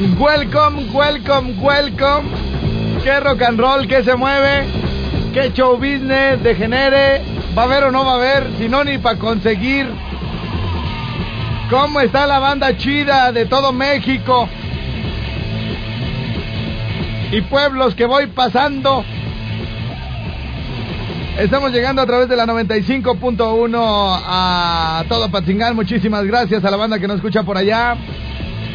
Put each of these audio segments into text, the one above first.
Welcome, welcome, welcome. Qué rock and roll, que se mueve, qué show business degenere. ¿Va a haber o no va a haber? Si no, ni para conseguir. ¿Cómo está la banda chida de todo México? Y pueblos que voy pasando. Estamos llegando a través de la 95.1 a todo Patzingán. Muchísimas gracias a la banda que nos escucha por allá.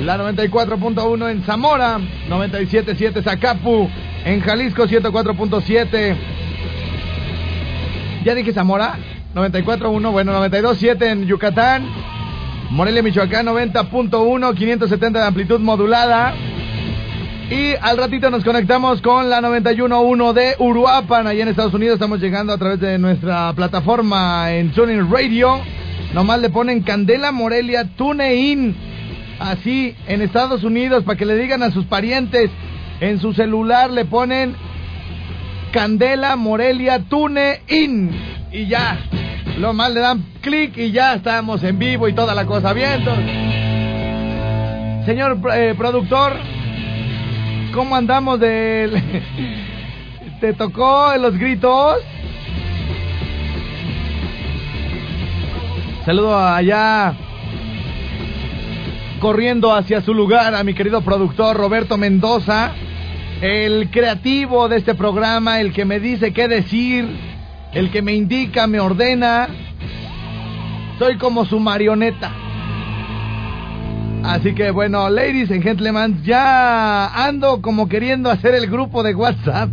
La 94.1 en Zamora, 97.7 Zacapu, en Jalisco 104.7. Ya dije Zamora, 94.1, bueno, 92.7 en Yucatán. Morelia, Michoacán, 90.1, 570 de amplitud modulada. Y al ratito nos conectamos con la 91.1 de Uruapan, allá en Estados Unidos. Estamos llegando a través de nuestra plataforma en Tuning Radio. Nomás le ponen Candela Morelia TuneIn así en Estados Unidos para que le digan a sus parientes. En su celular le ponen Candela Morelia Tune In. Y ya lo más le dan clic y ya estamos en vivo y toda la cosa bien. Señor eh, productor cómo andamos de te tocó los gritos saludo allá corriendo hacia su lugar a mi querido productor Roberto Mendoza, el creativo de este programa, el que me dice qué decir, el que me indica, me ordena. Soy como su marioneta. Así que bueno, ladies and gentlemen, ya ando como queriendo hacer el grupo de WhatsApp.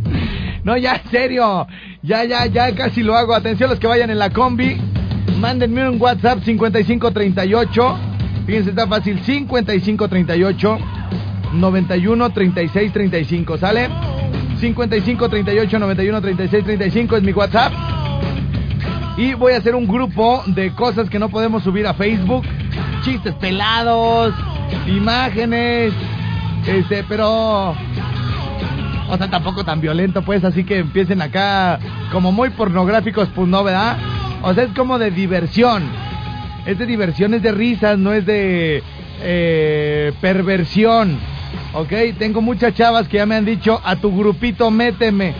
No, ya en serio, ya, ya, ya casi lo hago. Atención los que vayan en la combi, mándenme un WhatsApp 5538 Fíjense, está fácil. 5538 91 36 35. ¿Sale? 55 38 91 36 35 es mi WhatsApp. Y voy a hacer un grupo de cosas que no podemos subir a Facebook. Chistes pelados, imágenes. Este, pero. O sea, tampoco tan violento, pues. Así que empiecen acá como muy pornográficos, pues no, ¿verdad? O sea, es como de diversión es de diversión, es de risas, no es de eh, perversión. ¿Ok? Tengo muchas chavas que ya me han dicho, a tu grupito méteme.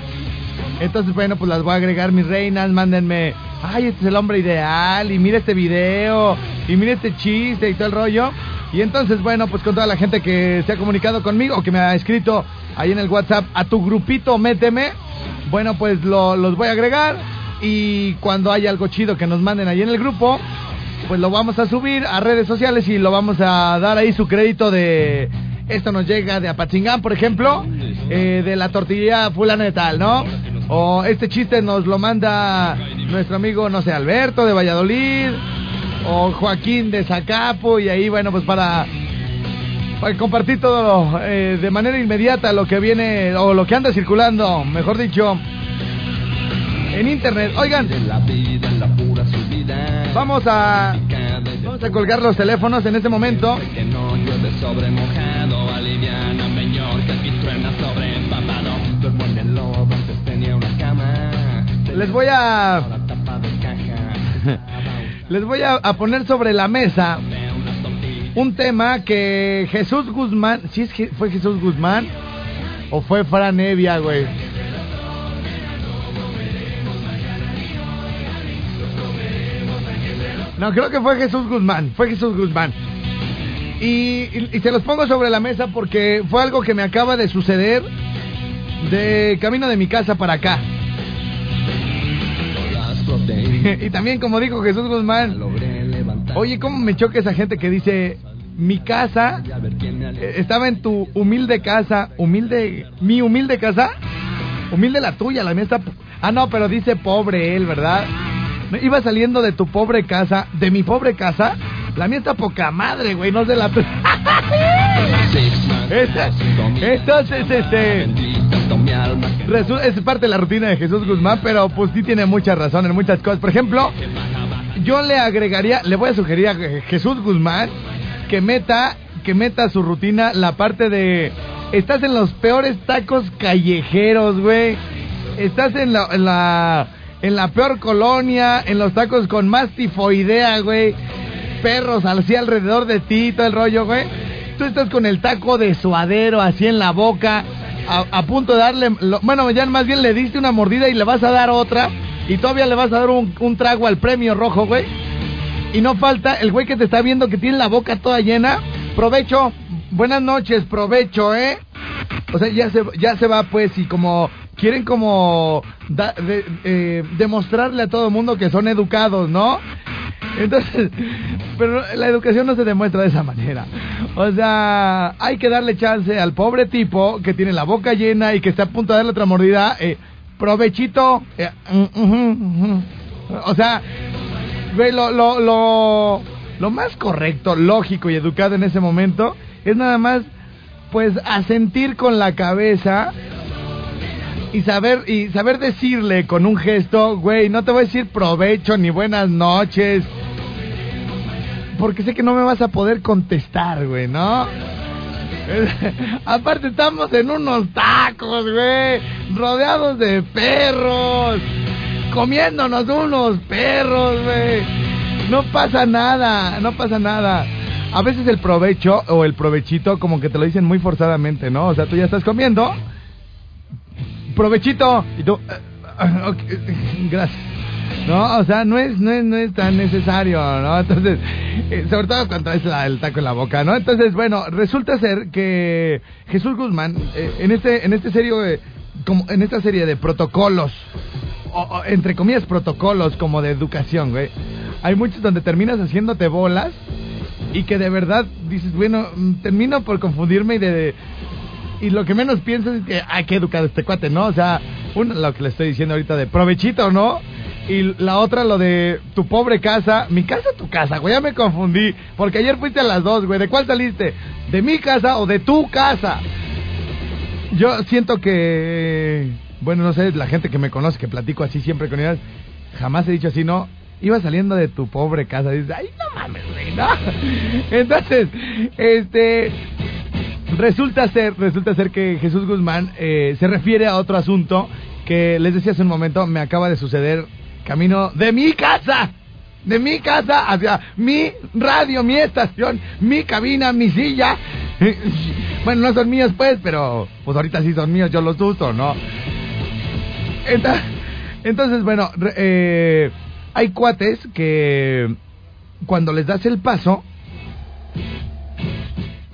Entonces, bueno, pues las voy a agregar mis reinas, mándenme, ay, este es el hombre ideal, y mira este video, y mira este chiste y todo el rollo. Y entonces, bueno, pues con toda la gente que se ha comunicado conmigo, que me ha escrito ahí en el WhatsApp, a tu grupito méteme, bueno, pues los voy a agregar. Y cuando haya algo chido que nos manden ahí en el grupo, pues lo vamos a subir a redes sociales y lo vamos a dar ahí su crédito de esto nos llega de Apachingán, por ejemplo, eh, de la tortilla fulana de tal, ¿no? O este chiste nos lo manda nuestro amigo, no sé, Alberto de Valladolid, o Joaquín de Zacapo, y ahí, bueno, pues para, compartir todo eh, de manera inmediata lo que viene, o lo que anda circulando, mejor dicho, en internet. Oigan, vamos a vamos a colgar los teléfonos en este momento. Les voy a les voy a, poner sobre la mesa un tema que Jesús Guzmán, si es que fue Jesús Guzmán o fue Fran Evia, güey No, creo que fue Jesús Guzmán. Fue Jesús Guzmán. Y, y- se los pongo sobre la mesa porque fue algo que me acaba de suceder de camino de mi casa para acá. y también, como dijo Jesús Guzmán, oye, ¿cómo me choca esa gente que dice, mi casa estaba en tu humilde casa, humilde, mi humilde casa, humilde la tuya, la mía está... Ah, no, pero dice pobre él, ¿verdad? Iba saliendo de tu pobre casa, de mi pobre casa, la mía está poca madre, güey, no se la... Esta- Entonces, este... Es parte de la rutina de Jesús Guzmán, pero pues sí tiene mucha razón en muchas cosas. Por ejemplo, yo le agregaría, le voy a sugerir a Je- Jesús Guzmán que meta, que meta su rutina la parte de estás en los peores tacos callejeros, güey. Estás en la en la peor colonia, en los tacos con más tifoidea, güey. Perros así alrededor de ti, todo el rollo, güey. Tú estás con el taco de suadero así en la boca, a, punto de darle, lo- bueno, ya más bien le diste una mordida y le vas a dar otra, y todavía le vas a dar un, un trago al premio rojo, güey. Y no falta el güey que te está viendo que tiene la boca toda llena. Provecho, buenas noches, provecho, ¿eh? O sea, ya se, ya se va pues y como quieren como da- de- eh, demostrarle a todo el mundo que son educados, ¿no? Entonces, pero la educación no se demuestra de esa manera. O sea, hay que darle chance al pobre tipo que tiene la boca llena y que está a punto de darle otra mordida. Eh, provechito. eh, mm. O sea, lo, lo, lo, lo más correcto, lógico y educado en ese momento es nada más, pues, asentir con la cabeza y saber y saber decirle con un gesto, güey, no te voy a decir provecho ni buenas noches, porque sé que no me vas a poder contestar, güey, ¿no? Aparte estamos en unos tacos, güey, rodeados de perros, comiéndonos unos perros, güey. No pasa nada, no pasa nada. A veces el provecho o el provechito como que te lo dicen muy forzadamente, ¿no? O sea, tú ya estás comiendo, provechito, y tú, eh, ok, gracias. No, o sea, no es, no es, no es tan necesario, ¿no? Entonces, eh, sobre todo cuando traes la- el taco en la boca, ¿no? Entonces, bueno, resulta ser que Jesús Guzmán, eh, en este, en este serio, eh, como en esta serie de protocolos, o, entre comillas protocolos como de educación, güey, hay muchos donde terminas haciéndote bolas y que de verdad dices, bueno, mm, termino por confundirme y de, y lo que menos piensas es que, ay, qué educado este cuate, ¿no? O sea, uno, lo que le estoy diciendo ahorita de provechito, ¿no? Y la otra, lo de tu pobre casa. Mi casa, tu casa, güey, ya me confundí. Porque ayer fuiste a las dos, güey. ¿De cuál saliste? ¿De mi casa o de tu casa? Yo siento que, bueno, no sé, la gente que me conoce, que platico así siempre con ellas, jamás he dicho así, ¿no? Iba saliendo de tu pobre casa. Dices, ay, no mames, güey, ¿no? Entonces, este, Resulta ser, resulta ser que Jesús Guzmán eh, se refiere a otro asunto que les decía hace un momento, me acaba de suceder camino de mi casa, de mi casa hacia mi radio, mi estación, mi cabina, mi silla. Bueno, no son míos pues, pero pues ahorita sí son míos, yo los uso, ¿no? Entonces, bueno, eh, hay cuates que cuando les das el paso,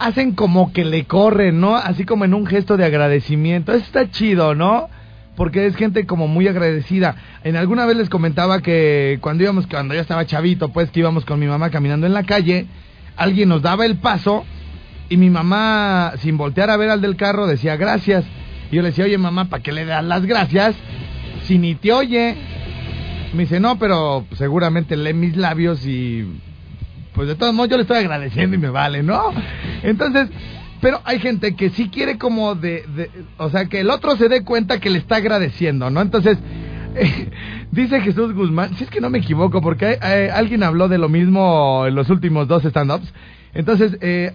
hacen como que le corren, ¿no? Así como en un gesto de agradecimiento. Eso está chido, ¿no? Porque es gente como muy agradecida. En alguna vez les comentaba que cuando íbamos, cuando yo estaba chavito, pues que íbamos con mi mamá caminando en la calle, alguien nos daba el paso y mi mamá, sin voltear a ver al del carro, decía gracias. Y yo le decía, oye mamá, ¿para qué le das las gracias si ni te oye? Me dice, no, pero seguramente lee mis labios y pues de todos modos yo le estoy agradeciendo y me vale, ¿no? Entonces, pero hay gente que sí quiere como de, de- o sea, que el otro se dé cuenta que le está agradeciendo, ¿no? Entonces, dice Jesús Guzmán, si es que no me equivoco, porque eh, alguien habló de lo mismo en los últimos dos stand-ups. Entonces, eh,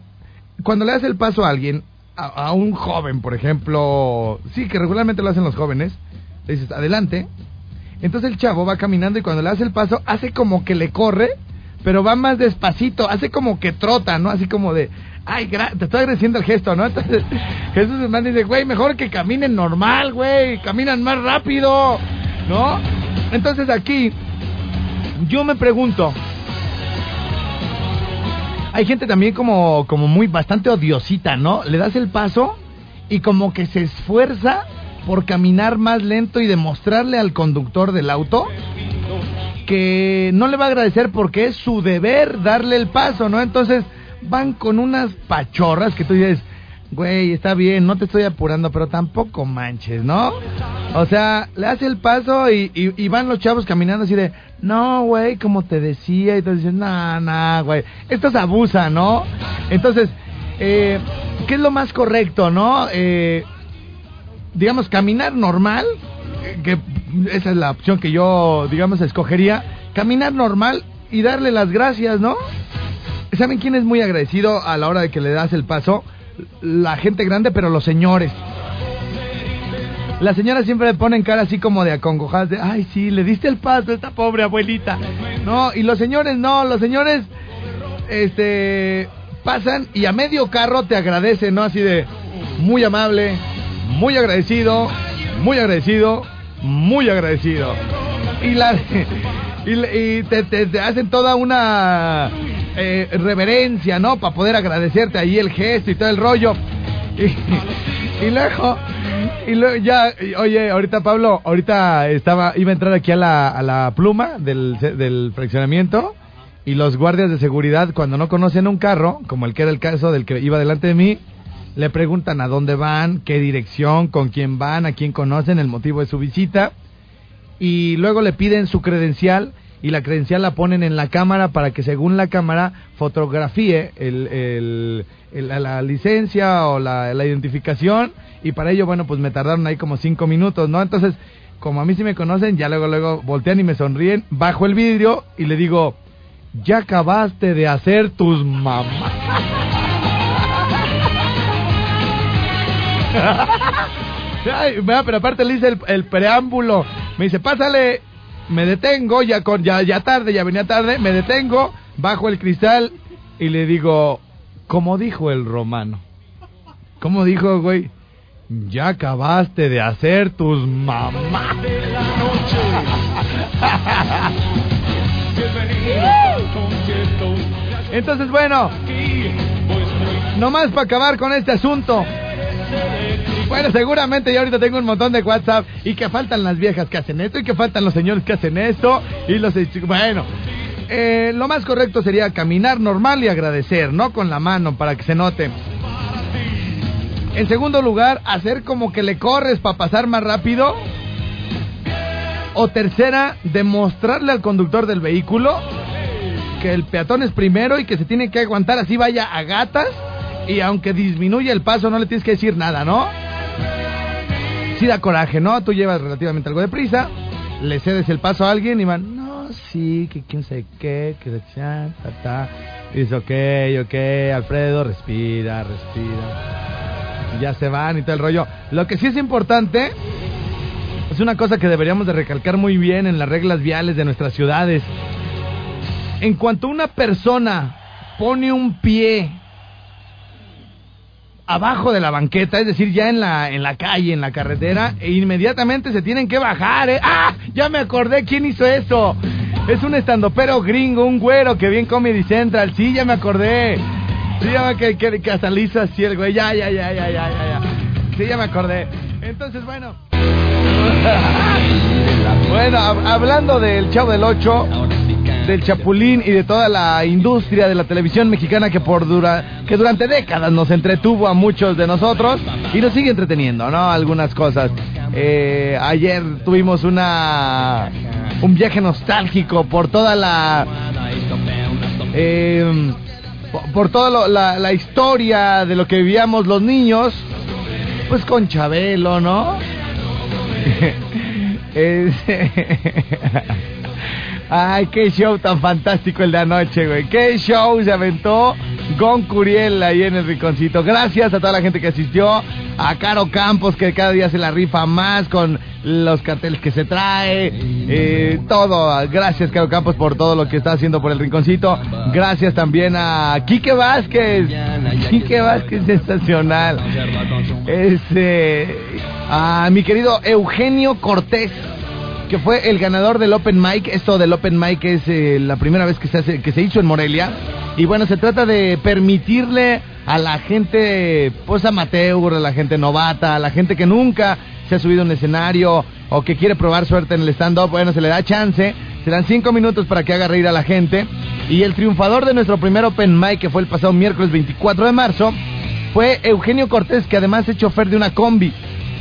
cuando le das el paso a alguien, a, a un joven, por ejemplo, sí, que regularmente lo hacen los jóvenes, le dices, adelante. Entonces el chavo va caminando y cuando le hace el paso, hace como que le corre, pero va más despacito, hace como que trota, ¿no? Así como de, ay, gra- te estoy agradeciendo el gesto, ¿no? Entonces Jesús Guzmán dice, güey, mejor que caminen normal, güey, caminan más rápido, ¿no? Entonces aquí, yo me pregunto, hay gente también como, como muy bastante odiosita, ¿no? Le das el paso y como que se esfuerza por caminar más lento y demostrarle al conductor del auto que no le va a agradecer porque es su deber darle el paso, ¿no? Entonces van con unas pachorras que tú dices, güey, está bien, no te estoy apurando, pero tampoco manches, ¿no? O sea, le hace el paso y, van los chavos caminando así de, no, güey, como te decía, y te dicen, no, no, güey, esto es abusa, ¿no? Entonces, eh, ¿qué es lo más correcto, no? Eh, digamos, caminar normal, que esa es la opción que yo, digamos, escogería, caminar normal y darle las gracias, ¿no? ¿Saben quién es muy agradecido a la hora de que le das el paso? La gente grande, pero los señores. Las señoras siempre le ponen cara así como de acongojadas, de, ay, sí, le diste el paso a esta pobre abuelita. No, y los señores no, los señores, este, pasan y a medio carro te agradecen, ¿no? Así de, muy amable, muy agradecido, muy agradecido, muy agradecido. Y, la, y, te, hacen toda una eh, reverencia, ¿no? Para poder agradecerte ahí el gesto y todo el rollo. Y, luego, y luego ya, oye, ahorita Pablo, ahorita estaba, iba a entrar aquí a la, a la pluma del, del fraccionamiento y los guardias de seguridad cuando no conocen un carro, como el que era el caso del que iba delante de mí, le preguntan a dónde van, qué dirección, con quién van, a quién conocen, el motivo de su visita. Y luego le piden su credencial y la credencial la ponen en la cámara para que según la cámara fotografíe el, la licencia o la, la, identificación y para ello, bueno, pues me tardaron ahí como cinco minutos, ¿no? Entonces, como a mí sí me conocen, ya luego, luego voltean y me sonríen, bajo el vidrio y le digo, ya acabaste de hacer tus mamás. pero aparte le hice el, preámbulo. Me dice, pásale, me detengo, ya, con, ya, ya tarde, ya venía tarde, me detengo, bajo el cristal y le digo, como dijo el romano. ¿Cómo dijo, güey? Ya acabaste de hacer tus mamás. Entonces, bueno, nomás para acabar con este asunto. Bueno, seguramente yo ahorita tengo un montón de WhatsApp y que faltan las viejas que hacen esto y que faltan los señores que hacen esto y los... Bueno, eh, lo más correcto sería caminar normal y agradecer, no con la mano para que se note. En segundo lugar, hacer como que le corres para pasar más rápido. O tercera, demostrarle al conductor del vehículo que el peatón es primero y que se tiene que aguantar así vaya a gatas y aunque disminuye el paso no le tienes que decir nada, ¿no? Sí da coraje, ¿no? Tú llevas relativamente algo de prisa, le cedes el paso a alguien y van, no, sí, que quién sé qué, que ta, ta. Y dice, ok, ok, Alfredo, respira, respira. Ya se van y todo el rollo. Lo que sí es importante es una cosa que deberíamos de recalcar muy bien en las reglas viales de nuestras ciudades. En cuanto una persona pone un pie abajo de la banqueta, es decir, ya en la, en la calle, en la carretera, e inmediatamente se tienen que bajar, ¿eh? ¡Ah! Ya me acordé quién hizo eso. Es un estandopero gringo, un güero que bien Comedy Central. Sí, ya me acordé. Sí, ya me que, que, hasta hizo así el güey. Ya, ya, ya, ya, ya, ya, Sí, ya me acordé. Entonces, bueno. bueno, hablando del Chavo del 8 del Chapulín y de toda la industria de la televisión mexicana que por dura, que durante décadas nos entretuvo a muchos de nosotros y nos sigue entreteniendo, ¿no? Algunas cosas. Eh, ayer tuvimos una un viaje nostálgico por toda la eh, por toda la, la historia de lo que vivíamos los niños, pues con Chabelo, ¿no? Ay, qué show tan fantástico el de anoche, güey. Qué show se aventó Gon Curiel ahí en el rinconcito. Gracias a toda la gente que asistió. A Caro Campos, que cada día se la rifa más con los carteles que se trae. Eh, todo. Gracias, Caro Campos, por todo lo que está haciendo por el rinconcito. Gracias también a Quique Vázquez. Quique Vázquez sensacional. Este, a mi querido Eugenio Cortés que fue el ganador del Open Mic. Esto del Open Mic es eh, la primera vez que se, hace, que se hizo en Morelia. Y bueno, se trata de permitirle a la gente pues amateur, a la gente novata, a la gente que nunca se ha subido a un escenario o que quiere probar suerte en el stand-up, bueno, se le da chance, se dan cinco minutos para que haga reír a la gente. Y el triunfador de nuestro primer Open Mic, que fue el pasado miércoles 24 de marzo, fue Eugenio Cortés, que además es chofer de una combi.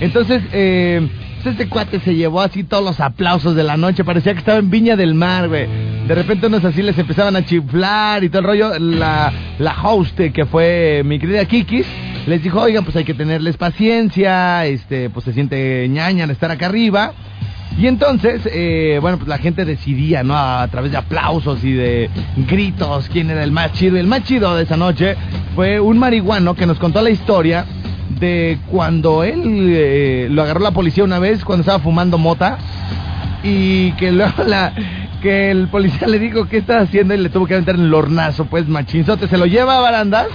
Entonces, eh, este cuate se llevó así todos los aplausos de la noche. Parecía que estaba en Viña del Mar, güey. De repente unos así les empezaban a chiflar y todo el rollo. La, la host, que fue mi querida Kikis, les dijo, oigan, pues hay que tenerles paciencia. Este, pues se siente ñaña de estar acá arriba. Y entonces, eh, bueno, pues la gente decidía, ¿no? A, través de aplausos y de gritos quién era el más chido. El más chido de esa noche fue un marihuano que nos contó la historia de cuando él eh, lo agarró la policía una vez cuando estaba fumando mota y que luego la que el policía le dijo qué está haciendo y le tuvo que aventar en el hornazo, pues machinzote, se lo lleva a barandas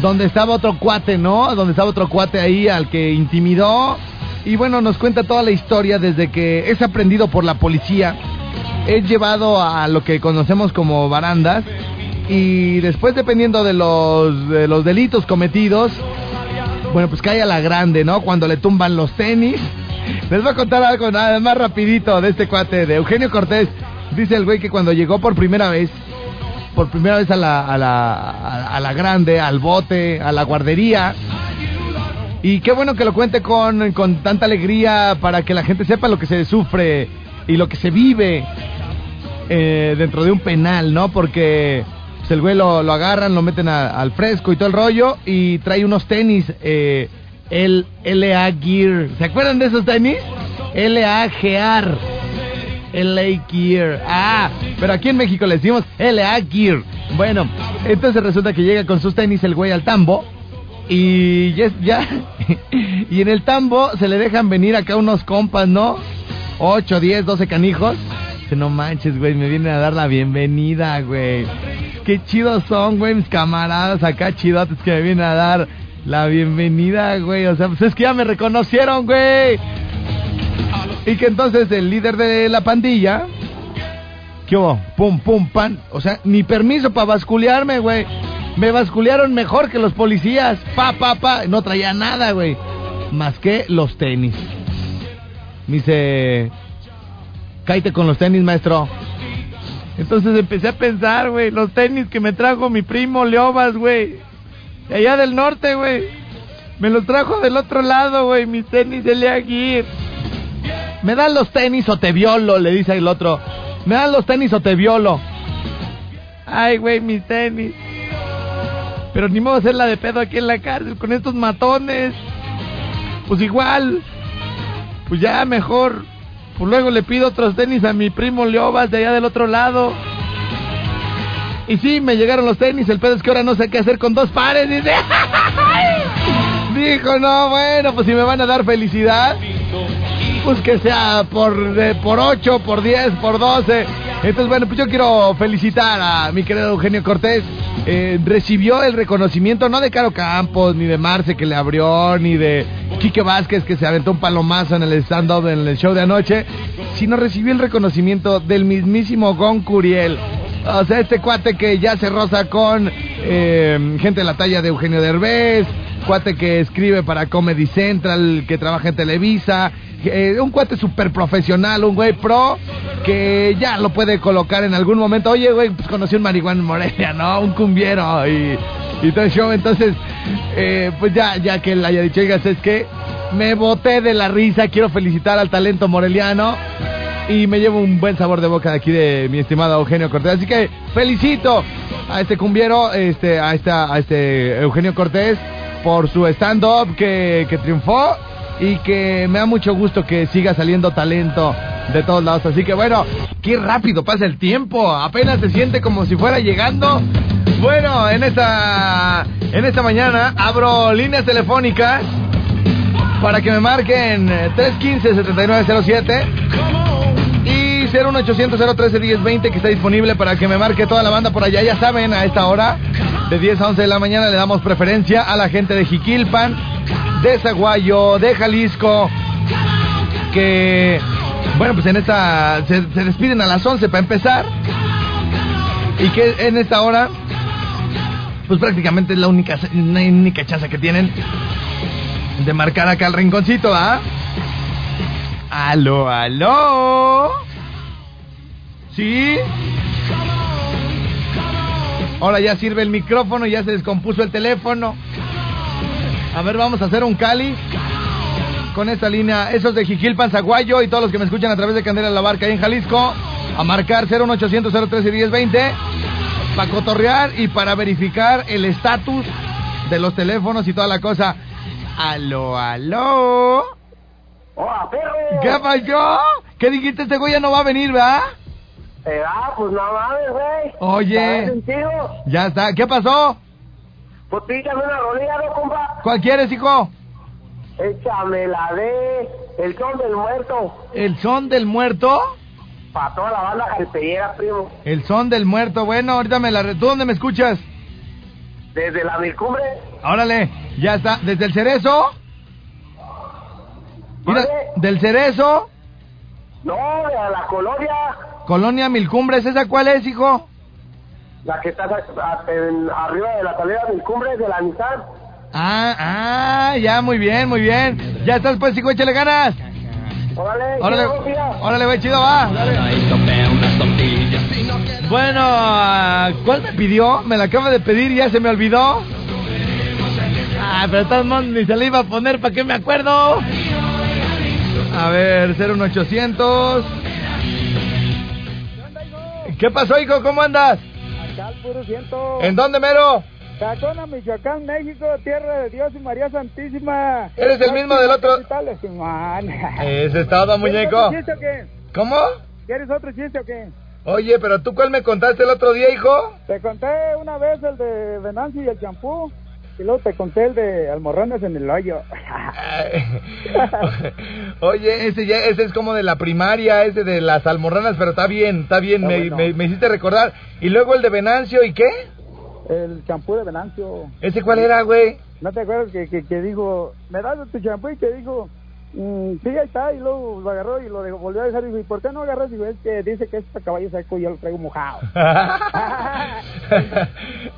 donde estaba otro cuate, ¿no? Donde estaba otro cuate ahí al que intimidó. Y bueno, nos cuenta toda la historia desde que es aprendido por la policía, es llevado a lo que conocemos como barandas y después dependiendo de los, de los delitos cometidos, bueno, pues cae a la grande, ¿no? Cuando le tumban los tenis. Les voy a contar algo nada más rapidito de este cuate, de Eugenio Cortés. Dice el güey que cuando llegó por primera vez, por primera vez a la, a la, a la grande, al bote, a la guardería, y qué bueno que lo cuente con, con tanta alegría para que la gente sepa lo que se sufre y lo que se vive eh, dentro de un penal, ¿no? Porque pues, el güey lo, agarran, lo meten al fresco y todo el rollo y trae unos tenis, eh, el LA Gear. ¿Se acuerdan de esos tenis? LA Gear. LA Gear. Ah, pero aquí en México le decimos LA Gear. Bueno, entonces resulta que llega con sus tenis el güey al tambo y ya, ya y en el tambo se le dejan venir acá unos compas, ¿no? 8, 10, 12 canijos. Que no manches, güey, me vienen a dar la bienvenida, güey. Qué chidos son, güey, mis camaradas acá chidotes que me vienen a dar la bienvenida, güey. O sea, pues es que ya me reconocieron, güey. Y que entonces el líder de la pandilla, ¿qué hubo? Pum, pum, pan. O sea, ni permiso para basculearme, güey. Me basculearon mejor que los policías. Pa, pa, pa. No traía nada, güey. Más que los tenis. Me dice, cállate con los tenis, maestro. Entonces empecé a pensar, güey, los tenis que me trajo mi primo Leobas, güey. De allá del norte, güey. Me los trajo del otro lado, güey, mis tenis de Lea ¿Me dan los tenis o te violo? Le dice el otro. ¿Me dan los tenis o te violo? Ay, güey, mis tenis. Pero ni modo hacer la de pedo aquí en la cárcel con estos matones. Pues igual. Pues ya mejor pues luego le pido otros tenis a mi primo Leobas de allá del otro lado. Y sí, me llegaron los tenis. El pedo es que ahora no sé qué hacer con dos pares. Dijo, no, bueno, pues si me van a dar felicidad, pues que sea por, por 8, por 10, por 12. Entonces, bueno, pues yo quiero felicitar a mi querido Eugenio Cortés. Eh, recibió el reconocimiento no de Caro Campos, ni de Marce que le abrió, ni de Quique Vázquez que se aventó un palomazo en el stand-up en el show de anoche, sino recibió el reconocimiento del mismísimo Gon Curiel. O sea, este cuate que ya se roza con eh, gente de la talla de Eugenio Derbez, cuate que escribe para Comedy Central, que trabaja en Televisa, eh, un cuate súper profesional, un güey pro, que ya lo puede colocar en algún momento. Oye, güey, pues conocí un marihuana en Morelia, ¿no? Un cumbiero y, y todo el show. Entonces, eh, pues ya, ya que él haya dicho, oigas, es que me boté de la risa, quiero felicitar al talento moreliano y me llevo un buen sabor de boca de aquí de mi estimado Eugenio Cortés. Así que felicito a este cumbiero, este, a, esta, a este Eugenio Cortés por su stand-up que, que triunfó y que me da mucho gusto que siga saliendo talento de todos lados. Así que bueno, qué rápido pasa el tiempo. Apenas se siente como si fuera llegando. Bueno, en esta, en esta mañana abro líneas telefónicas para que me marquen 315-7907 y 01800-013-1020 que está disponible para que me marque toda la banda por allá. Ya saben, a esta hora, de 10 a 11 de la mañana, le damos preferencia a la gente de Jiquilpan, de Zaguayo, de Jalisco, que, bueno, pues en esta, se, despiden a las 11 para empezar. Y que en esta hora, pues prácticamente es la única, la única chance que tienen de marcar acá el rinconcito, ¿ah? Aló, aló. ¿Sí? Ahora ya sirve el micrófono, ya se descompuso el teléfono. A ver, vamos a hacer un cali con esta línea. Esos de Jiquilpan, Zaguayo y todos los que me escuchan a través de Candela La Barca ahí en Jalisco. A marcar 01800 013 1020 para cotorrear y para verificar el estatus de los teléfonos y toda la cosa. Aló, aló. ¡Hola, perro! ¿Qué pasó? ¿Qué dijiste? Este güey ya no va a venir, ¿verdad? Eh, ah, pues no mames, güey. Oye. Ya está. ¿Qué pasó? Pues una rolilla, ¿no, compa? ¿Cuál quieres, hijo? Échame la de El Son del Muerto. ¿El son del muerto? Para toda la banda jalpellera, primo. El son del muerto. Bueno, ahorita me la... ¿Tú dónde me escuchas? Desde la Milcumbre. Órale, ya está. ¿Desde el cerezo? Mira, del cerezo, No, de la colonia. Colonia Milcumbres, ¿esa cuál es, hijo? La que está a- en- arriba de la salida Milcumbre de la Nissan. Ah, ah, ya, muy bien, muy bien. Ya estás, pues, hijo, échale ganas. Órale, Órale, órale, güey, chido, va. Bueno, ah, ¿cuál me pidió? Me la acaba de pedir y ya se me olvidó. Ah, pero de todos modos ni se le iba a poner, ¿para qué me acuerdo? A ver, 01800. ¿Qué pasó, hijo? ¿Cómo andas? Puro ciento. ¿En dónde, mero? Tacona, Michoacán, México, tierra de Dios y María Santísima. ¿Eres el mismo del otro? Ese es todo, ¿Quieres muñeco. otro chiste o qué? ¿Cómo? ¿Quieres otro chiste o qué? Oye, pero tú cuál me contaste el otro día, hijo? Te conté una vez el de Venancio y el champú. Y luego te conté el de almorranes en el hoyo. Oye, ese ya, ese es como de la primaria, ese de las almorranas, pero está bien, está bien, me, bueno. me- me hiciste recordar. Y luego el de Venancio, ¿y qué? el champú de Venancio. ¿Ese cuál era, güey? ¿No te acuerdas que, que, que dijo, me das tu champú y que dijo, mm, sí, ahí está, y luego lo agarró y lo dejó- volvió a dejar y dijo, ¿y por qué no agarras? Y dijo, es que dice que es para caballo seco y yo lo traigo mojado.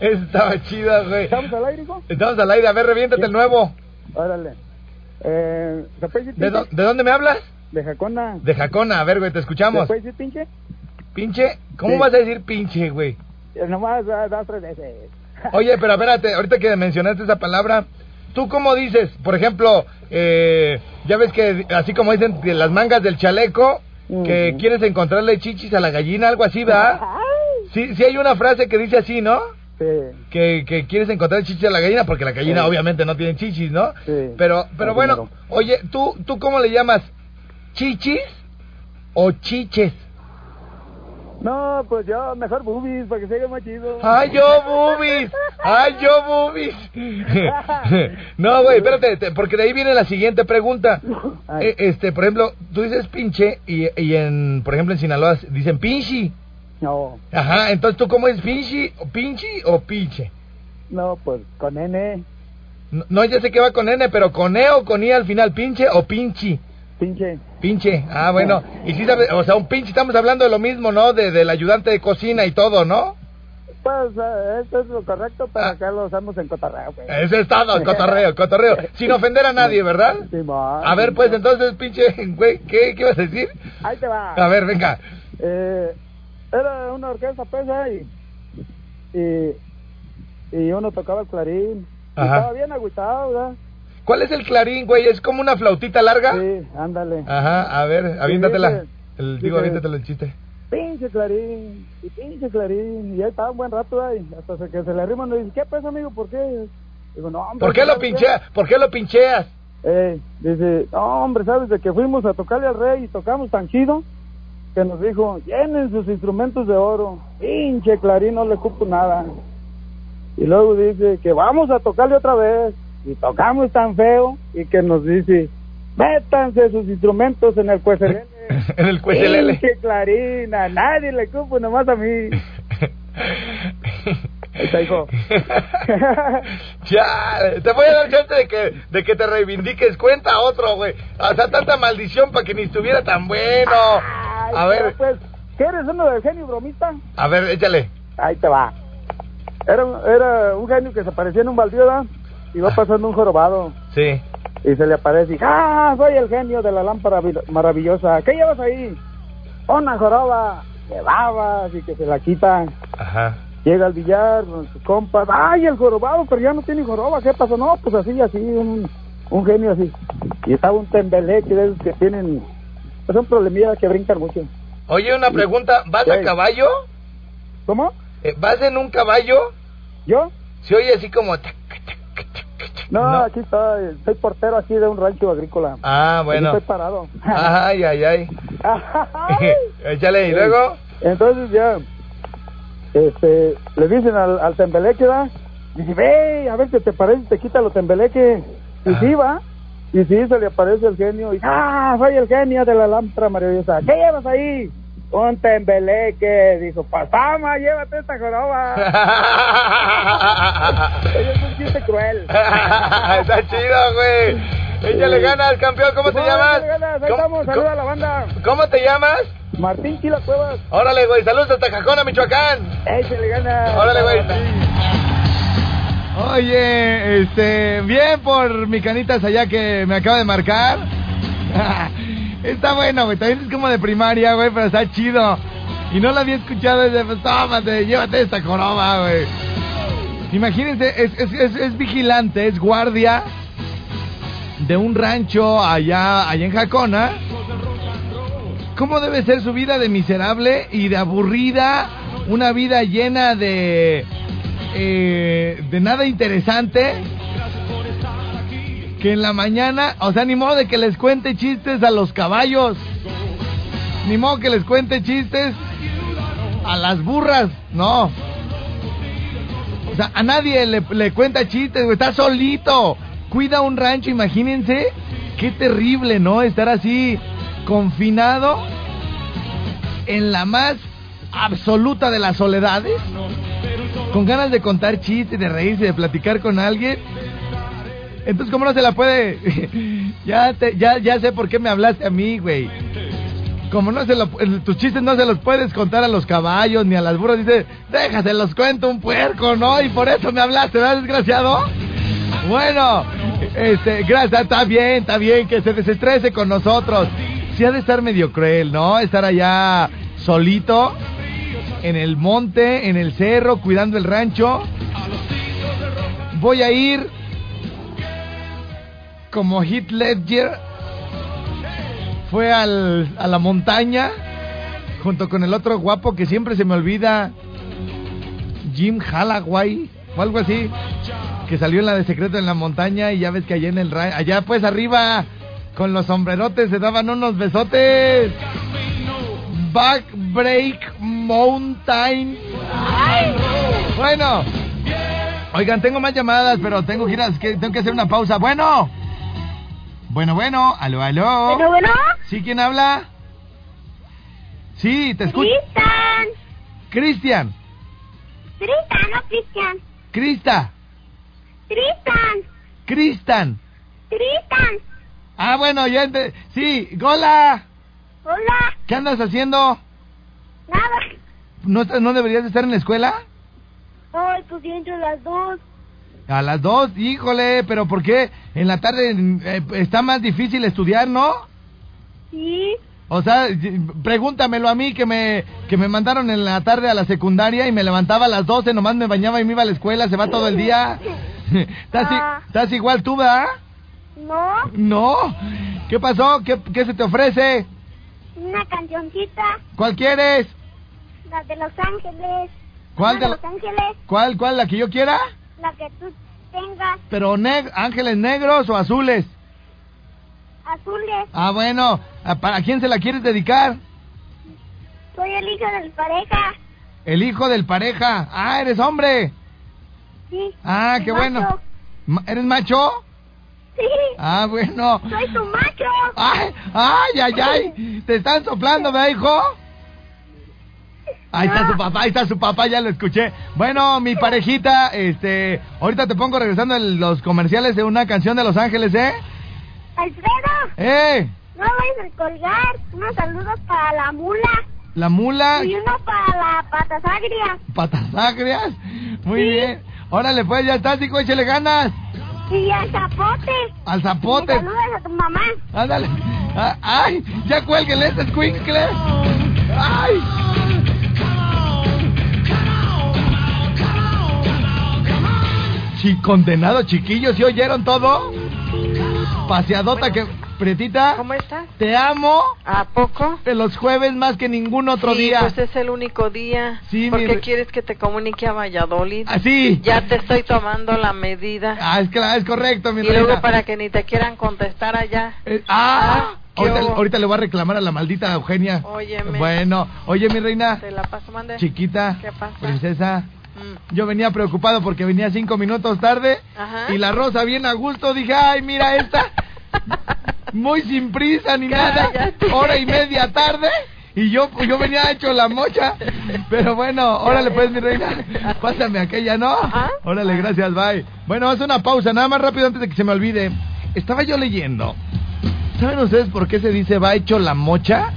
Estaba chido, güey. ¿Estamos al aire, hijo? Estamos al aire, a ver, reviéntate el nuevo. Órale. Eh, ¿Se puede decir ¿De, ¿De dónde me hablas? De Jacona. De Jacona, a ver, güey, te escuchamos. ¿Se puede decir pinche? Pinche, ¿cómo Sí. vas a decir pinche, güey? Eh, Nomás da, da tres veces. Oye, pero espérate, ahorita que mencionaste esa palabra, ¿tú cómo dices? Por ejemplo, eh, ya ves que así como dicen que las mangas del chaleco, que quieres encontrarle chichis a la gallina, algo así, ¿verdad? Sí, sí hay una frase que dice así, ¿no? Sí. Que, que quieres encontrar chichis a la gallina porque la gallina Sí. obviamente no tiene chichis, ¿no? Sí. Pero, pero bueno, oye, ¿tú, ¿tú cómo le llamas? ¿Chichis o chiches? No, pues yo, mejor boobies, para que se más chido. ¡Ay, yo, boobies! ¡Ay, yo, boobies! no, güey, espérate, te- porque de ahí viene la siguiente pregunta. Eh, este, por ejemplo, tú dices pinche y, y en, por ejemplo, en Sinaloa dicen pinchi. No, Ajá, entonces tú cómo es pinchi o pinchi o pinche. no, pues con N, No, no, ya sé que va con N, pero con E o con I al final, pinche o pinchi. Pinche. Pinche, ah, bueno. Y sí, sabe- o sea, un pinche, estamos hablando de lo mismo, ¿no? De, del ayudante de cocina y todo, ¿no? Pues eh, esto es lo correcto, pero Ah. acá lo usamos en cotarreo, güey. Ese es todo, cotorreo, cotorreo. Sin ofender a nadie, ¿verdad? Simón. A ver, pues entonces, pinche, güey, ¿qué, ¿qué ibas a decir? Ahí te va. A ver, venga. Eh, era una orquesta pesa y, y, y uno tocaba el clarín. Y estaba bien agüitado, ¿verdad? ¿Cuál es el clarín, güey? ¿Es como una flautita larga? Sí, ándale. Ajá, a ver, aviéntatela. El, digo, aviéntatelo el chiste. Pinche clarín, y pinche clarín. Y ahí estaba un buen rato ahí. Hasta que se le arrima y dice, ¿qué pesa, amigo? ¿Por qué? Digo, no, hombre. ¿Por qué lo ¿sabes pincheas? ¿Por qué lo pincheas? Eh, dice, no, hombre, ¿sabes? De que fuimos a tocarle al rey y tocamos tan chido que nos dijo, llenen sus instrumentos de oro. Pinche clarín, no le cupo nada. Y luego dice que vamos a tocarle otra vez. Y tocamos tan feo y que nos dice, métanse sus instrumentos en el cuecelele. en el cuecelele. Pinche clarín, a nadie le cupo, nomás a mí. Está, hijo. ya, te voy a dar chance de que, de que te reivindiques. Cuenta otro, güey. O sea, tanta maldición para que ni estuviera tan bueno. Ay, A ver, pues, ¿qué eres uno del genio bromista? a ver, échale. Ahí te va. Era, un- era un genio que se aparecía en un baldío, ¿verdad? Y va pasando un jorobado. Sí. Y se le aparece y ¡Ah! Soy el genio de la lámpara vi- maravillosa. ¿Qué llevas ahí? Una joroba de babas y que se la quita. Ajá. Llega al billar con sus compas. ¡Ay, el jorobado! Pero ya no tiene joroba. ¿Qué pasó? No, pues así, así, un, un genio así. Y estaba un tembeleque de esos que tienen... Pues son problemillas que brincan mucho. Oye, una pregunta. ¿Vas a caballo? ¿Cómo? Eh, ¿Vas en un caballo? ¿Yo? Se oye así como... tac, No, aquí estoy. Soy portero aquí de un rancho agrícola. Ah, bueno. Aquí estoy parado. Ay, ay, ay. Échale, ¿y luego? Entonces ya, este, le dicen al, al tembeleque, ¿va? Dice, ve, a ver qué te parece, te quita lo tembeleque. Y sí, va. Y sí, se le aparece el genio. Y, ah, soy el genio de la lámpara maravillosa. ¿Qué llevas ahí? Un tembeleque. Dijo, pasama, llévate esta joroba. es un chiste cruel. Está chido, güey. Échale ganas, campeón. ¿Cómo te llamas? échale ganas, Ahí ¿Cómo- estamos, saluda a la banda. ¿Cómo te llamas? Martín Chila Cuevas. Órale, güey. Saludos hasta Jacona, Michoacán. Échale ganas. Órale, güey. Oye, este, bien por mi canitas allá que me acaba de marcar. está bueno, güey, también es como de primaria, güey, pero está chido. Y no la había escuchado desde, pues tómate, llévate esta coroba, güey. Imagínense, es, es, es, es vigilante, es guardia de un rancho allá, allá en Jacona. ¿Cómo debe ser su vida de miserable y de aburrida? Una vida llena de... eh, de nada interesante. Que en la mañana, o sea, ni modo de que les cuente chistes a los caballos. Ni modo que les cuente chistes a las burras. No. O sea, a nadie le, le cuenta chistes, güey. Está solito. Cuida un rancho, imagínense. Qué terrible, ¿no? Estar así confinado en la más absoluta de las soledades. Con ganas de contar chistes, de reírse, de platicar con alguien. Entonces, ¿cómo no se la puede? ya, te- ya, ya sé por qué me hablaste a mí, güey. Como no se lo, tus chistes no se los puedes contar a los caballos ni a las burras, dice, déjase los cuento un puerco, ¿no? Y por eso me hablaste, ¿verdad, desgraciado? Bueno, este, gracias, está bien, está bien, que se desestrese con nosotros. Sí ha de estar medio cruel, ¿no? Estar allá solito, en el monte, en el cerro, cuidando el rancho. Voy a ir como Heath Ledger fue al, a la montaña junto con el otro guapo que siempre se me olvida, Jim Halloway o algo así, que salió en la de Secreto en la montaña y ya ves que allá en el allá pues arriba con los sombrerotes se daban unos besotes. Back Break Mountain. Bueno, oigan, tengo más llamadas, pero tengo que tengo que hacer una pausa. Bueno. Bueno, bueno, aló, aló. Bueno, bueno. ¿Sí quién habla? Sí, te escucho. Cristian. Cristian, Cristian, no Cristian. Crista, Cristian. Cristan. Cristian. Ah, bueno, ya ente- Sí, Gola. Hola. ¿Qué andas haciendo? Nada. ¿No, ¿No deberías estar en la escuela? Ay, pues yo entro a las dos. A las dos, híjole, pero ¿por qué? En la tarde eh, está más difícil estudiar, ¿no? Sí. O sea, pregúntamelo a mí que me que me mandaron en la tarde a la secundaria y me levantaba a las 12, nomás me bañaba y me iba a la escuela, se va todo el día. ¿Estás, i- Ah. estás igual tú, ¿verdad? No. No. ¿Qué pasó? ¿Qué, qué se te ofrece? Una cancioncita. ¿Cuál quieres? La de Los Ángeles. ¿Cuál Una de Los Ángeles. ¿Cuál, cuál? ¿La que yo quiera? La que tú tengas. ¿Pero neg- ángeles negros o azules? Azules. Ah, bueno. ¿A- ¿Para quién se la quieres dedicar? Soy el hijo del pareja. El hijo del pareja. Ah, eres hombre. Sí. Ah, qué macho. bueno. ¿Eres macho? Sí. Ah, bueno. Soy tu macho. Ay, ay, ay, ay. Te están soplando, ¿verdad, hijo? Ahí está su papá, ahí está su papá, ya lo escuché. Bueno, mi parejita, este, ahorita te pongo regresando en los comerciales de una canción de Los Ángeles, ¿eh? Alfredo. ¡Eh! No vayas a colgar. Unos saludos para la mula. La mula, Y uno para la patas agria. patas agrias. Muy Sí. bien. Órale, pues, ya estás, hijo, échale ganas. Y el zapote. Al zapote. saludas a tu mamá. Ándale. Ah, ¡Ay! ¡Ya cuélguenle ese squinkle! ¡Ay! Chi, condenado, chiquillos, ¿sí oyeron todo? Paseadota que... Prietita, ¿Cómo estás? te amo ¿A poco? en los jueves más que ningún otro sí, día. pues es el único día. Sí, ¿Por mi qué re- quieres que te comunique a Valladolid? Así. Ya te estoy tomando la medida. Ah, es, cla- es correcto, mi y reina. luego para que ni te quieran contestar allá. Eh, ah, Ah, ahorita le voy a reclamar a la maldita Eugenia. Óyeme. Bueno, oye, mi reina, Te la paso, mande. chiquita, ¿Qué pasa? princesa. Mm. Yo venía preocupado porque venía cinco minutos tarde Ajá. y la rosa bien a gusto. Dije, ay, mira esta, muy sin prisa ni nada, hora y media tarde. Y yo, yo venía hecho la mocha. Pero bueno, órale pues, mi reina. Pásame aquella, ¿no? Ajá. Órale, gracias, bye. Bueno, a una pausa, nada más rápido antes de que se me olvide. Estaba yo leyendo. ¿Saben ustedes por qué se dice va hecho la mocha?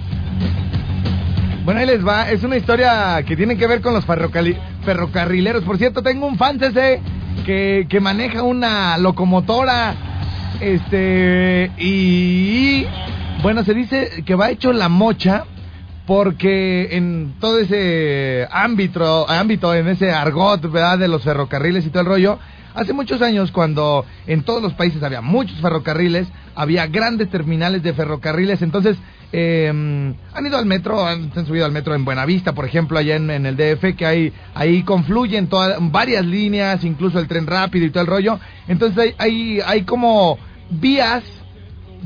Bueno, ahí les va. Es una historia que tiene que ver con los ferrocali- ferrocarrileros. Por cierto, tengo un fan ese que, que maneja una locomotora. Este. Y. Bueno, se dice que va hecho la mocha porque en todo ese ámbito, ámbito, en ese argot, ¿verdad? De los ferrocarriles y todo el rollo, hace muchos años cuando en todos los países había muchos ferrocarriles, había grandes terminales de ferrocarriles, entonces eh, han ido al metro, han, han subido al metro en Buenavista, por ejemplo, allá en, el DF, que hay, ahí confluyen varias líneas, incluso el tren rápido y todo el rollo, entonces hay, hay, hay como vías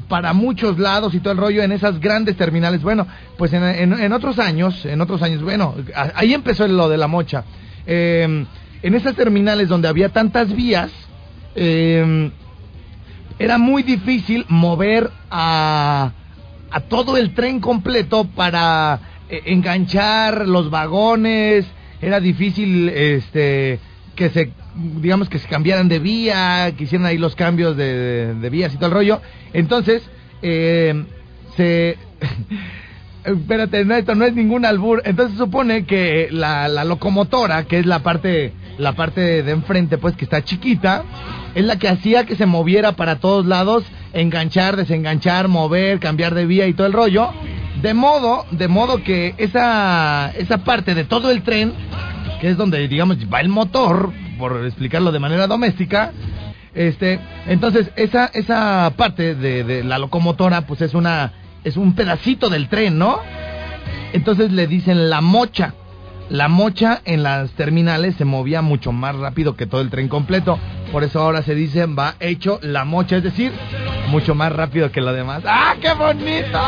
para muchos lados y todo el rollo en esas grandes terminales. Bueno, pues en, en- otros años, en otros años, bueno, ahí empezó lo de la mocha. Eh, en esas terminales donde había tantas vías, eh, era muy difícil mover a, a todo el tren completo para eh, enganchar los vagones. Era difícil, este, que se, digamos que se cambiaran de vía, que hicieran ahí los cambios de, vías y todo el rollo. Entonces, eh, se... Espérate, no, esto no es ningún albur. Entonces se supone que la, locomotora, que es la parte, la parte de enfrente, pues que está chiquita, es la que hacía que se moviera para todos lados, enganchar, desenganchar, mover, cambiar de vía y todo el rollo. De modo, de modo que esa, esa parte de todo el tren, que es donde digamos va el motor, por explicarlo de manera doméstica, este, entonces esa esa parte de la locomotora, pues es una es un pedacito del tren, ¿no? Entonces le dicen la mocha. La mocha en las terminales se movía mucho más rápido que todo el tren completo. Por eso ahora se dice va hecho la mocha, es decir, mucho más rápido que lo demás. ¡Ah, qué bonito!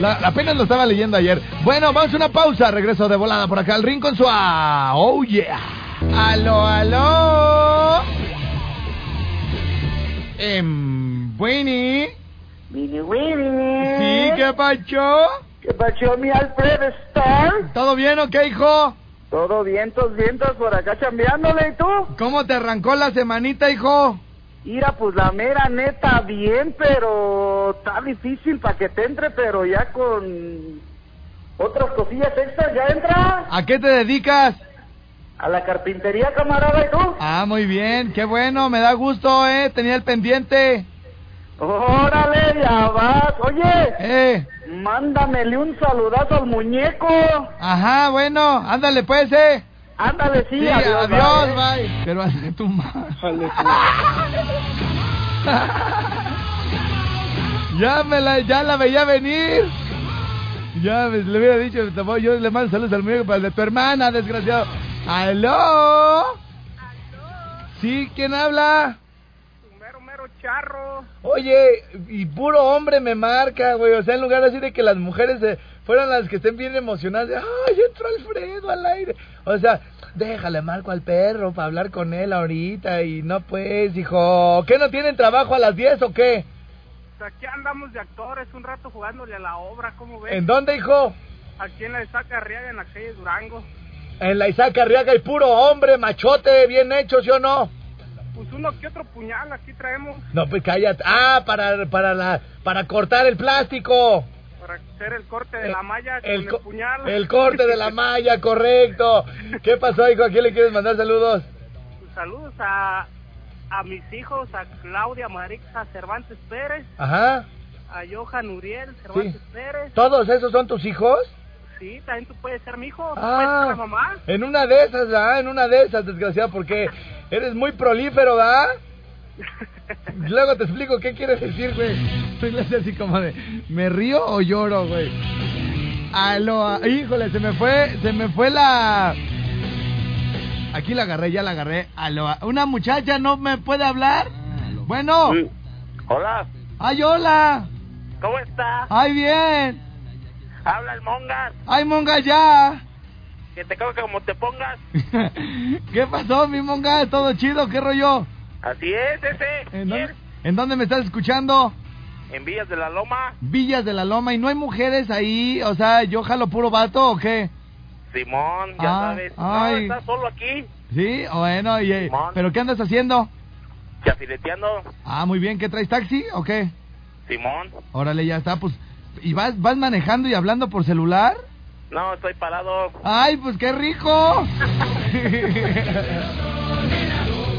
La- apenas lo estaba leyendo ayer. Bueno, vamos a una pausa. Regreso de volada por acá al Rincón Suá. ¡Oh, yeah! ¡Aló, aló! Bueni. Willy Willy. Sí, ¿qué pacho? ¿Qué pasó, mi Alfred Star? ¿Todo bien o qué, hijo? Todo vientos, vientos por acá chambeándole, ¿y tú? ¿Cómo te arrancó la semanita, hijo? Mira, pues la mera neta, bien, pero está difícil para que te entre, pero ya con otras cosillas extras, ¿ya entra? ¿A qué te dedicas? A la carpintería, camarada, ¿y tú? Ah, muy bien, qué bueno, me da gusto, eh, tenía el pendiente. Órale, ya vas. Oye, Eh, mándamele un saludazo al muñeco. ajá, bueno, ándale pues, eh. Ándale, sí, Sí, adiós. adiós, bye. bye. Pero hazle tu madre. ya me la, ya la veía venir. Ya me, le hubiera dicho, yo le mando saludos al muñeco para el de tu hermana, desgraciado. ¿Aló? ¿Sí? ¿Quién habla? Charro. Oye, y puro hombre me marca, güey. O sea, en lugar así de que las mujeres eh, fueran las que estén bien emocionadas. de, Ay, entró Alfredo al aire. O sea, déjale marco al perro para hablar con él ahorita. Y no pues, hijo. ¿Qué no tienen trabajo a las 10 o qué? Pues Aquí andamos de actores un rato jugándole a la obra, ¿cómo ves? ¿En dónde, hijo? Aquí en la Estaca Arriaga, en la calle Durango. En la Isaac Arriaga y puro hombre, machote, bien hecho, ¿sí o no? Pues uno que otro puñal aquí traemos. No, pues cállate. Ah, para, para, la, para cortar el plástico. Para hacer el corte de la malla El, puñal. el corte de la malla, correcto. ¿Qué pasó, hijo? ¿A quién le quieres mandar saludos? Saludos a, a mis hijos, a Claudia Marixa Cervantes Pérez, Ajá. a Johan Uriel Cervantes Pérez. ¿Todos esos son tus hijos? Sí, también tú puedes ser mi hijo, tú Ah. puedes ser la mamá. En una de esas, ¿verdad? En una de esas, desgraciado, porque eres muy prolífero, ¿verdad? Luego te explico qué quieres decir, güey. Soy la así como de, ¿me río o lloro, güey? Aló, híjole, se me fue, se me fue la... Aquí la agarré, ya la agarré. Aló, una muchacha no me puede hablar. Bueno. Hola, Ay, hola. ¿cómo está? Ay, bien. Habla el Mongas, Ay, monga, ya. que te cago como te pongas. ¿Qué pasó, mi monga? ¿Todo chido? ¿Qué rollo? Así es, ese. ¿En dónde, en dónde me estás escuchando? En Villas de la Loma, Villas de la Loma. ¿Y no hay mujeres ahí? O sea, ¿yo jalo puro vato o qué? Simón, ya Ah, sabes. ay. No, estás solo aquí, Sí, bueno, y, eh, ¿pero qué andas haciendo? chafileteando. Ah, muy bien, ¿qué traes taxi o qué? Simón, Órale, ya está, pues. ¿Y vas, vas manejando y hablando por celular? no, estoy parado. ¡Ay, pues qué rico!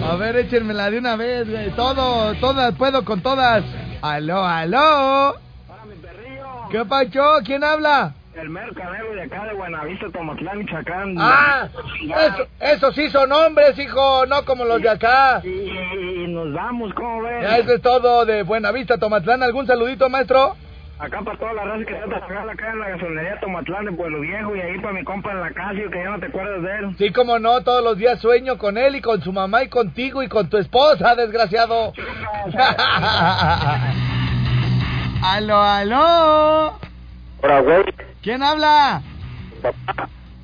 A ver, échenmela de una vez, güey. Todo, todas, puedo con todas. Aló, aló. ¿Qué pacho? ¿Quién habla? El mercadero de acá de Buenavista, Tomatlán, Michoacán. Ah, eso, esos sí son hombres, hijo, no como los de acá. Y, y nos vamos, ¿cómo ves? Ya, eso es todo de Buenavista, Tomatlán. ¿Algún saludito, maestro? Acá para toda la raza que trata de pagar acá en la gasolinería Tomatlán de Pueblo Viejo y ahí para mi compa en la Casio que ya no te acuerdas de él. Sí, como no, todos los días sueño con él y con su mamá y contigo y con tu esposa, desgraciado. aló, aló. Hola, güey. ¿Quién habla?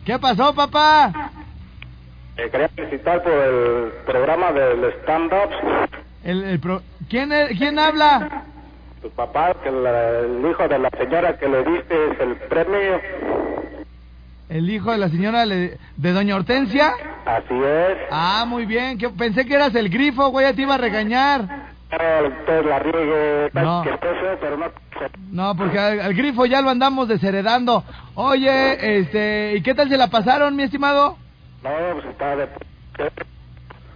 ¿Qué pasó, papá? Te quería felicitar por el programa del stand-up. El, el pro- ¿Quién, es- ¿Quién habla? Tu papá, que la- el hijo de la señora que le diste el premio. El hijo de la señora le- de Doña Hortensia. Así es. Ah, muy bien. que- pensé que eras el grifo, güey, ya te iba a regañar. Entonces la riegue, No. que pero no. No, porque al, al grifo ya lo andamos desheredando. Oye, este, ¿y qué tal se la pasaron, mi estimado? No, pues está de.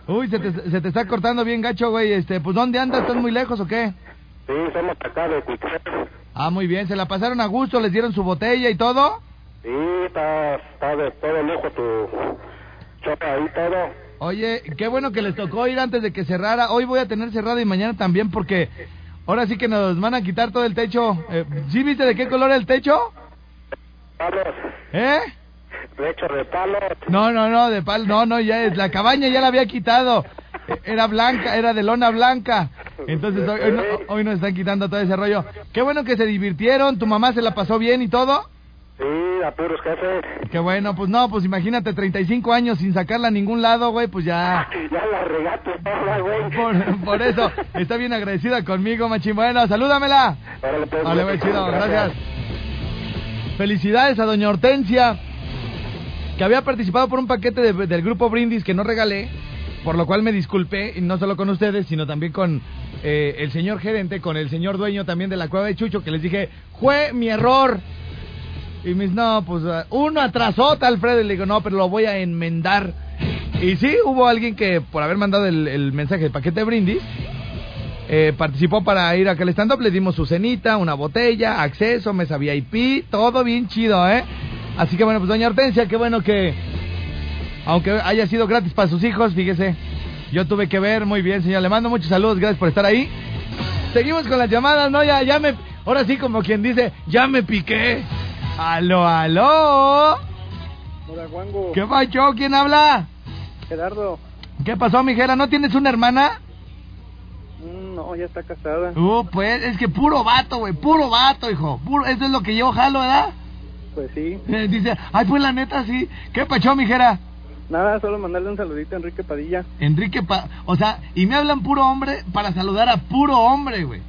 Uy, se te, se te está cortando bien gacho, güey. Este, pues ¿dónde andas? ¿Estás muy lejos o qué? Sí, somos acá de Cuixé. Ah, muy bien. ¿Se la pasaron a gusto? ¿Les dieron su botella y todo? Sí, está, está de todo lujo tu choca ahí todo. Oye, qué bueno que les tocó ir antes de que cerrara. Hoy voy a tener cerrada y mañana también porque ahora sí que nos van a quitar todo el techo. Eh, ¿Sí viste de qué color era el techo? Palos, ¿Eh? de hecho de palos. No, no, no, de pal, no, no, ya es, la cabaña ya la había quitado. Eh, Era blanca, era de lona blanca. Entonces hoy, hoy, no- hoy nos están quitando todo ese rollo. Qué bueno que se divirtieron, tu mamá se la pasó bien y todo. Sí, a puros jefes. Qué bueno, pues no, pues imagínate 35 años sin sacarla a ningún lado, güey, pues ya. Ya la regaste toda, güey. Por, por eso, está bien agradecida conmigo, machín. Bueno, salúdamela. Órale, pues, Vale, güey, chido, gracias. Felicidades a doña Hortensia, que había participado por un paquete de- del grupo Brindis que no regalé, por lo cual me disculpé, y no solo con ustedes, sino también con eh, el señor gerente, con el señor dueño también de la cueva de Chucho, que les dije, fue mi error. Y mis, no, pues uh, uno atrasota, Alfredo, y le digo, no, pero lo voy a enmendar. Y sí, hubo alguien que, por haber mandado el, mensaje de paquete de Brindis, eh, participó para ir a aquel stand-up, le dimos su cenita, una botella, acceso, mesa VIP, todo bien chido, ¿eh? Así que bueno, pues doña Hortensia, qué bueno que, aunque haya sido gratis para sus hijos, fíjese, yo tuve que ver, muy bien, señor, le mando muchos saludos, gracias por estar ahí. Seguimos con las llamadas, ¿no? Ya, ya me, ahora sí como quien dice, ya me piqué. Aló, aló. Hola, Juango. ¿Qué pasó? ¿Quién habla? Gerardo. ¿Qué pasó, mijera? ¿No tienes una hermana? Mm, no, ya está casada. Uh, pues, es que puro vato, güey, puro vato, hijo. Puro, eso es lo que yo jalo, ¿verdad? Pues sí. Eh, Dice, ay, pues la neta, sí. ¿Qué pacho, mijera? Nada, solo mandarle un saludito a Enrique Padilla. Enrique, pa o sea, y me hablan puro hombre para saludar a puro hombre, güey.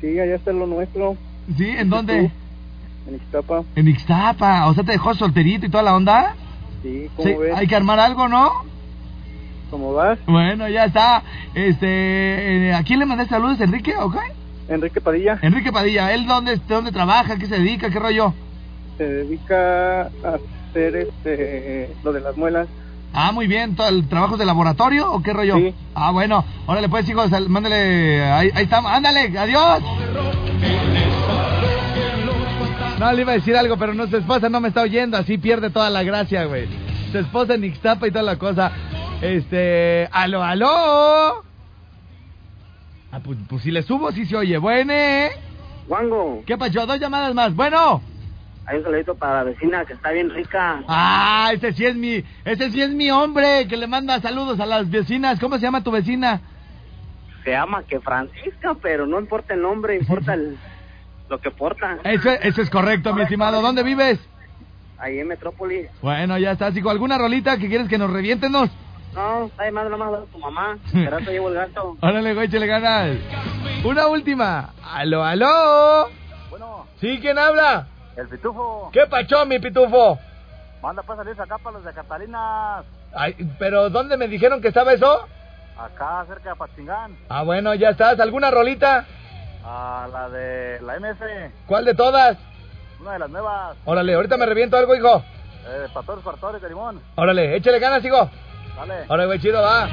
Sí, allá está lo nuestro. ¿Sí? ¿En dónde? En Ixtapa. En Ixtapa. O sea, te dejó solterito y toda la onda. Sí, ¿cómo Sí, ves? hay que armar algo, ¿no? ¿Cómo vas? Bueno, ya está. Este, eh, ¿a quién le mandé saludos, Enrique? ¿Ok? Enrique Padilla. Enrique Padilla, ¿él dónde, dónde trabaja? ¿Qué se dedica? ¿Qué rollo? Se dedica a hacer este, lo de las muelas. Ah, muy bien. ¿Todo ¿El trabajo de laboratorio o qué rollo? Sí. Ah, bueno. Órale, pues, chicos, al- mándale. Ahí, ahí está. Ándale, adiós. No, le iba a decir algo, pero no, su esposa no me está oyendo. Así pierde toda la gracia, güey. Su esposa en Ixtapa y toda la cosa. Este. ¡Aló, aló! Ah, pues, pues si le subo, sí se oye. Bueno, ¿eh? Wango, ¿Qué pasó? Dos llamadas más. Bueno. Hay un saludito para la vecina que está bien rica. Ah, ese sí es mi, ese sí es mi hombre que le manda saludos a las vecinas. ¿Cómo se llama tu vecina? Se llama que Francisca, pero no importa el nombre, importa el, lo que porta. Eso, eso es correcto, mi estimado. ¿Dónde vives? Ahí en Metrópolis. Bueno, ya está, chico. ¿Alguna rolita que quieres que nos revientenos? No, está de más, nomás a tu mamá. Pero te llevo el gato. Órale, güey, le ganas. Una última. Aló, aló. Bueno, ¿Sí? ¿Quién habla? El pitufo. ¿Qué pachó, mi pitufo? Manda pues salir acá para los de Catalinas. Ay, pero ¿dónde me dijeron que estaba eso? Acá cerca de Patzingán. Ah, bueno, ya estás. ¿Alguna rolita? A la de la MS. ¿Cuál de todas? Una de las nuevas. Órale, ahorita me reviento algo, hijo. Eh, pastores, pastores de limón. Órale, échale ganas, hijo. Dale. Ahora, güey, chido, va.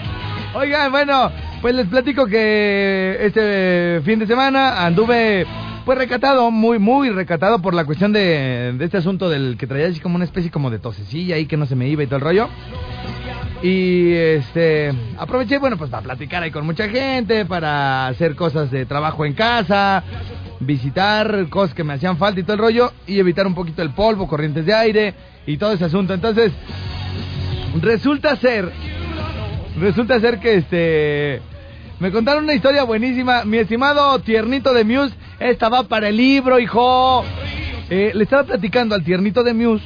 Oigan, bueno, pues les platico que este fin de semana anduve, pues recatado, muy, muy recatado por la cuestión de, este asunto del que traía así como una especie como de tosecilla ahí que no se me iba y todo el rollo. Y este, aproveché, bueno, pues para platicar ahí con mucha gente, para hacer cosas de trabajo en casa, visitar cosas que me hacían falta y todo el rollo, y evitar un poquito el polvo, corrientes de aire y todo ese asunto. Entonces, resulta ser, resulta ser que este, me contaron una historia buenísima. Mi estimado tiernito de Muse, esta va para el libro, hijo. Eh, le estaba platicando al tiernito de Muse.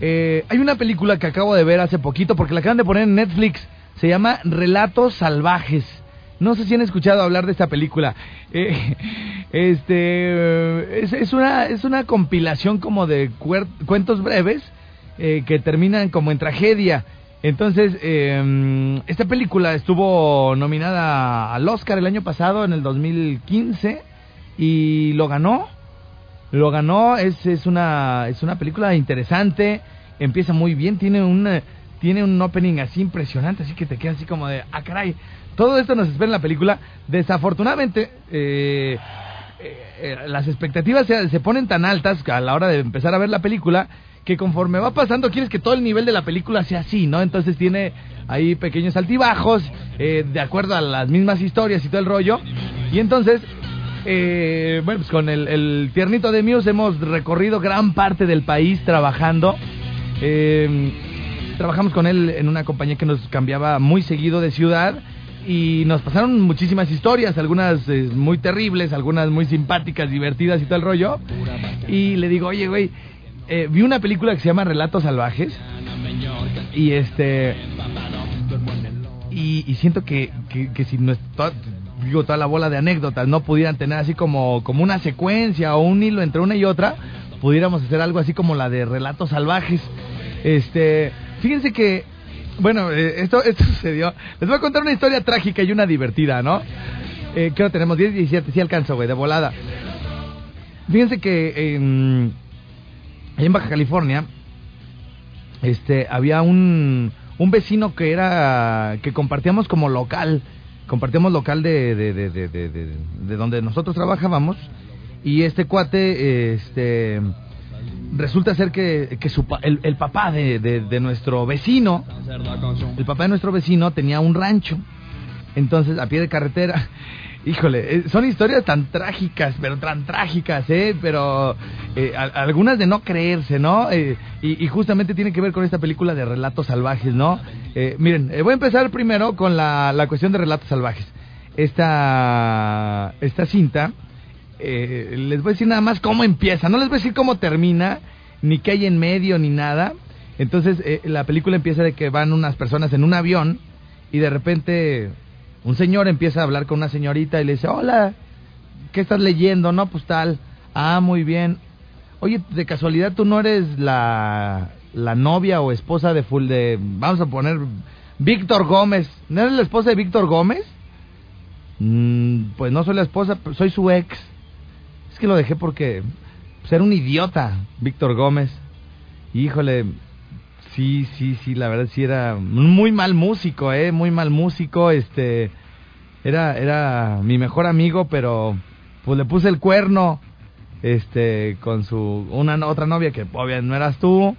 eh, hay una película que acabo de ver hace poquito porque la acaban de poner en Netflix. Se llama Relatos Salvajes. No sé si han escuchado hablar de esta película. Eh, este es, es una es una compilación como de cuentos breves eh, que terminan como en tragedia. Entonces, eh, esta película estuvo nominada al Oscar el año pasado, en el 2015, y lo ganó. Lo ganó, es, es, una, es una película interesante, empieza muy bien, tiene un, tiene un opening así impresionante, así que te queda así como de, ah, caray, todo esto nos espera en la película. Desafortunadamente, eh, eh, las expectativas se, se ponen tan altas a la hora de empezar a ver la película que conforme va pasando quieres que todo el nivel de la película sea así, ¿no? Entonces tiene ahí pequeños altibajos eh, de acuerdo a las mismas historias y todo el rollo. Y entonces, eh, bueno, pues con el, tiernito de Muse hemos recorrido gran parte del país trabajando. Eh, trabajamos con él en una compañía que nos cambiaba muy seguido de ciudad y nos pasaron muchísimas historias, algunas eh, muy terribles, algunas muy simpáticas, divertidas y todo el rollo. Y le digo, oye, güey, eh, vi una película que se llama Relatos Salvajes y este y, siento que, que, si no digo toda la bola de anécdotas no pudieran tener así como como una secuencia o un hilo entre una y otra pudiéramos hacer algo así como la de Relatos Salvajes. Este fíjense que bueno eh, esto esto sucedió. Les voy a contar una historia trágica y una divertida no eh, creo que tenemos 10 17 sí alcanzo güey de volada. Fíjense que en en Baja California, este, había un, un vecino que era, que compartíamos como local, compartíamos local de, de, de, de, de, de- de donde nosotros trabajábamos, y este cuate, este, resulta ser que, que su, el, el papá de nuestro vecino, el papá de nuestro vecino tenía un rancho, entonces a pie de carretera, híjole, eh, son historias tan trágicas, pero tan trágicas, ¿eh? Pero eh, algunas de no creerse, ¿no? Eh, y, y justamente tiene que ver con esta película de relatos salvajes, ¿no? Eh, miren, eh, voy a empezar primero con la, la cuestión de relatos salvajes. Esta, esta cinta, les voy a decir nada más cómo empieza, no les voy a decir cómo termina, ni qué hay en medio, ni nada. Entonces, la película empieza de que van unas personas en un avión y de repente un señor empieza a hablar con una señorita y le dice, hola, ¿qué estás leyendo? No, pues tal. Ah, muy bien. Oye, de casualidad tú no eres la, la novia o esposa de full de, vamos a poner, Víctor Gómez. ¿No eres la esposa de Víctor Gómez? Mm, pues no soy la esposa, soy su ex. Es que lo dejé porque pues, era un idiota, Víctor Gómez. Híjole, sí, sí, sí, la verdad sí era muy mal músico, eh, muy mal músico, este era era mi mejor amigo, pero pues le puse el cuerno este con su una otra novia que obviamente no eras tú.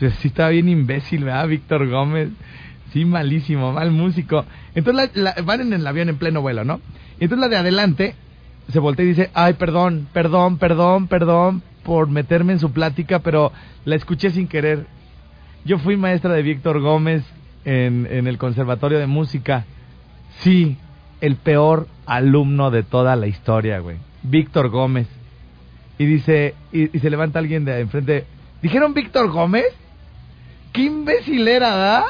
Sí, sí estaba bien imbécil, ¿verdad? Víctor Gómez. Sí, malísimo, mal músico. Entonces la- la- van en el avión en pleno vuelo, ¿no? Entonces la de adelante se voltea y dice, ay, perdón, perdón, perdón, perdón por meterme en su plática, pero la escuché sin querer. Yo fui maestra de Víctor Gómez en, en el Conservatorio de Música. Sí, el peor alumno de toda la historia, güey. Víctor Gómez. Y dice, y, y se levanta alguien de enfrente. ¿Dijeron Víctor Gómez? ¡Qué imbécil era, ¿da?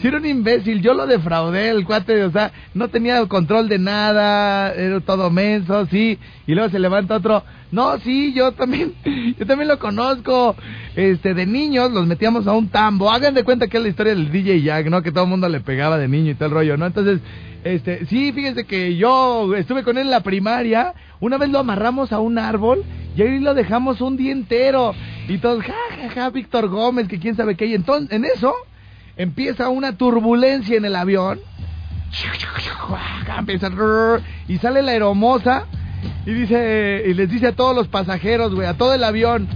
Si era un imbécil, yo lo defraudé, el cuate, o sea, no tenía control de nada, era todo menso, sí, y luego se levanta otro, no, sí, yo también, yo también lo conozco, este, de niños los metíamos a un tambo, hagan de cuenta que es la historia del DJ Jack, ¿no? Que todo el mundo le pegaba de niño y todo el rollo, ¿no? Entonces, este, sí, fíjense que yo estuve con él en la primaria, una vez lo amarramos a un árbol y ahí lo dejamos un día entero, y todos, ja, ja, ja, Víctor Gómez, que quién sabe qué, y entonces, en eso, empieza una turbulencia en el avión. Empieza y sale la hermosa y dice y les dice a todos los pasajeros, güey, a todo el avión,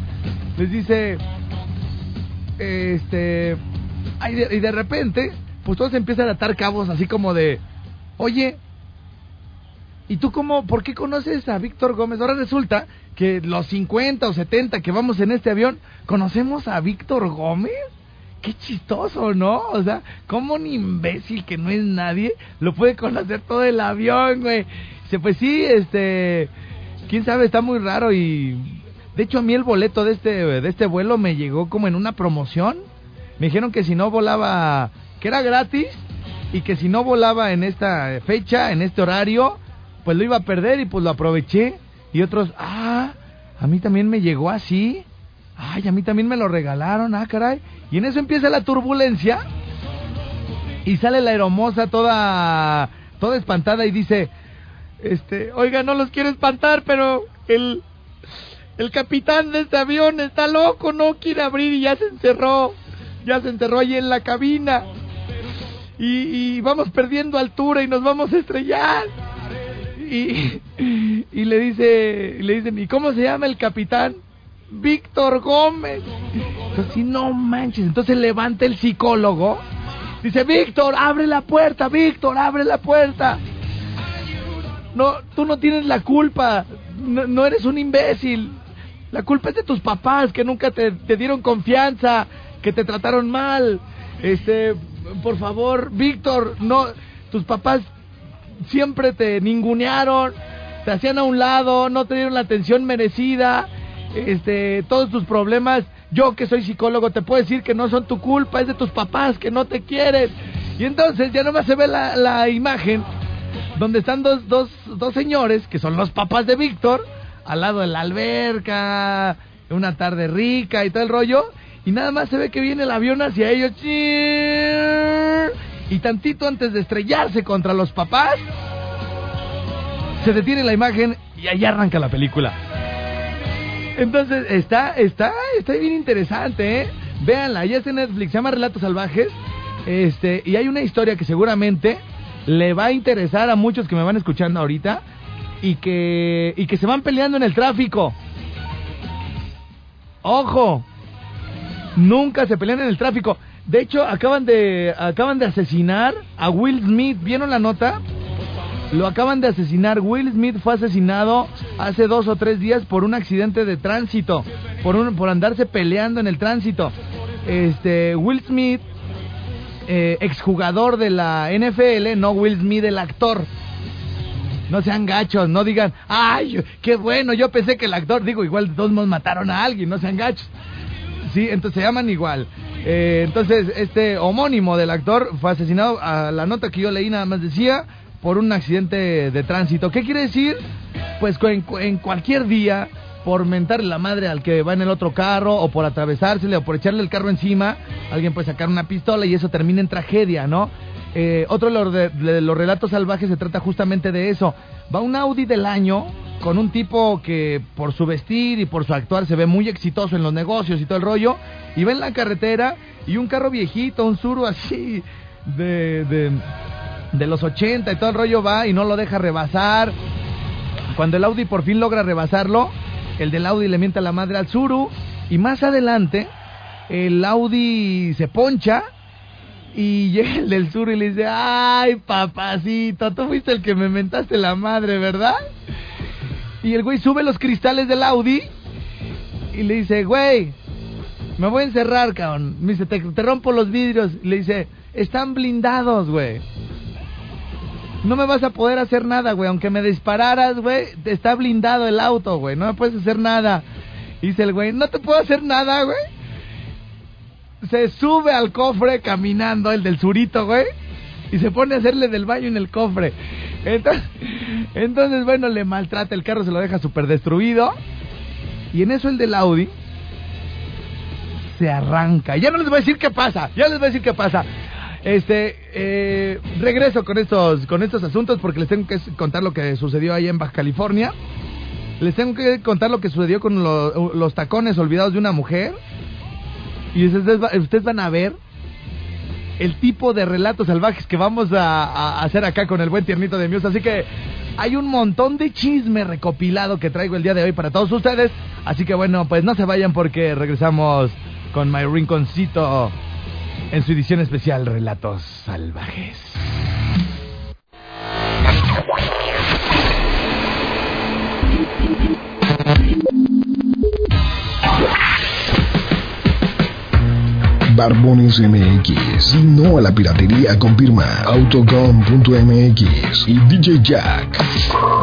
les dice este ay, de- y de repente, pues todos empiezan a atar cabos así como de, "Oye, ¿Y tú cómo, por qué conoces a Víctor Gómez? Ahora resulta que los 50 o 70 que vamos en este avión, ¿conocemos a Víctor Gómez? Qué chistoso, ¿no? O sea, como un imbécil que no es nadie lo puede conocer todo el avión, güey. Dice, pues sí, este, quién sabe, está muy raro y de hecho a mí el boleto de este de este vuelo me llegó como en una promoción. Me dijeron que si no volaba, que era gratis y que si no volaba en esta fecha, en este horario, pues lo iba a perder y pues lo aproveché. Y otros, ah, a mí también me llegó así. Ay, a mí también me lo regalaron, ah, caray. Y en eso empieza la turbulencia y sale la hermosa toda, toda espantada y dice, este, oiga, no los quiero espantar, pero el, el capitán de este avión está loco, no quiere abrir y ya se encerró, ya se encerró ahí en la cabina. Y, vamos perdiendo altura y nos vamos a estrellar. Y, y le dice, le dicen, ¿y cómo se llama el capitán? Víctor Gómez. Entonces, no manches. Entonces levanta el psicólogo. Dice, Víctor, abre la puerta, Víctor, abre la puerta. No, tú no tienes la culpa. No, no eres un imbécil. La culpa es de tus papás que nunca te, te dieron confianza, que te trataron mal. Este, por favor, Víctor, no, tus papás siempre te ningunearon, te hacían a un lado, no te dieron la atención merecida, este, todos tus problemas, yo que soy psicólogo te puedo decir que no son tu culpa, es de tus papás que no te quieren. Y entonces ya nomás se ve la, la imagen donde están dos, dos, dos señores, que son los papás de Víctor, al lado de la alberca, una tarde rica y todo el rollo, y nada más se ve que viene el avión hacia ellos. Y tantito antes de estrellarse contra los papás, se detiene la imagen y ahí arranca la película. Entonces, está, está, está bien interesante, ¿eh? Véanla, ya está en Netflix, se llama Relatos Salvajes. Este, y hay una historia que seguramente le va a interesar a muchos que me van escuchando ahorita y que, y que se van peleando en el tráfico. Ojo, nunca se pelean en el tráfico. De hecho, acaban de, acaban de asesinar a Will Smith. ¿Vieron la nota? Lo acaban de asesinar. Will Smith fue asesinado hace dos o tres días por un accidente de tránsito, por un, por andarse peleando en el tránsito. Este Will Smith, eh, exjugador de la NFL, no Will Smith el actor. No sean gachos, no digan, ay, qué bueno, yo pensé que el actor, digo, igual de todos modos mataron a alguien, no sean gachos. Sí, entonces se llaman igual. Eh, entonces, este homónimo del actor fue asesinado, a la nota que yo leí nada más decía, por un accidente de tránsito. ¿Qué quiere decir? Pues en, cualquier día, por mentarle la madre al que va en el otro carro, o por atravesársele, o por echarle el carro encima, alguien puede sacar una pistola y eso termina en tragedia, ¿no? eh, otro de los, relatos salvajes se trata justamente de eso. Va un Audi del año con un tipo que por su vestir y por su actuar se ve muy exitoso en los negocios y todo el rollo, y va en la carretera y un carro viejito, un Suru así de, de los 80 y todo el rollo va y no lo deja rebasar. Cuando el Audi por fin logra rebasarlo, el del Audi le mienta la madre al Suru y más adelante el Audi se poncha y llega el del Suru y le dice, ay papacito, tú fuiste el que me mentaste la madre, ¿verdad? Y el güey sube los cristales del Audi y le dice, güey, me voy a encerrar, cabrón. Me dice, te, te rompo los vidrios. Y le dice, están blindados, güey. No me vas a poder hacer nada, güey. Aunque me dispararas, güey, está blindado el auto, güey. No me puedes hacer nada. Dice el güey, no te puedo hacer nada, güey. Se sube al cofre caminando, el del surito, güey. Y se pone a hacerle del baño en el cofre. Entonces, entonces bueno, le maltrata el carro, se lo deja súper destruido. Y en eso el del Audi se arranca. Ya no les voy a decir qué pasa, ya les voy a decir qué pasa. Este, eh, regreso con estos, con estos asuntos porque les tengo que contar lo que sucedió ahí en Baja California. Les tengo que contar lo que sucedió con lo- los tacones olvidados de una mujer. Y ustedes, ustedes van a ver el tipo de relatos salvajes que vamos a, hacer acá con el buen tiernito de Muse. Así que hay un montón de chisme recopilado que traigo el día de hoy para todos ustedes. Así que bueno, pues no se vayan porque regresamos con My Rinconcito en su edición especial Relatos Salvajes. Barbones MX y no a la piratería confirma Autocom.mx y DJ Jack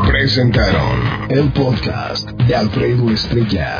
presentaron el podcast de Alfredo Estrella.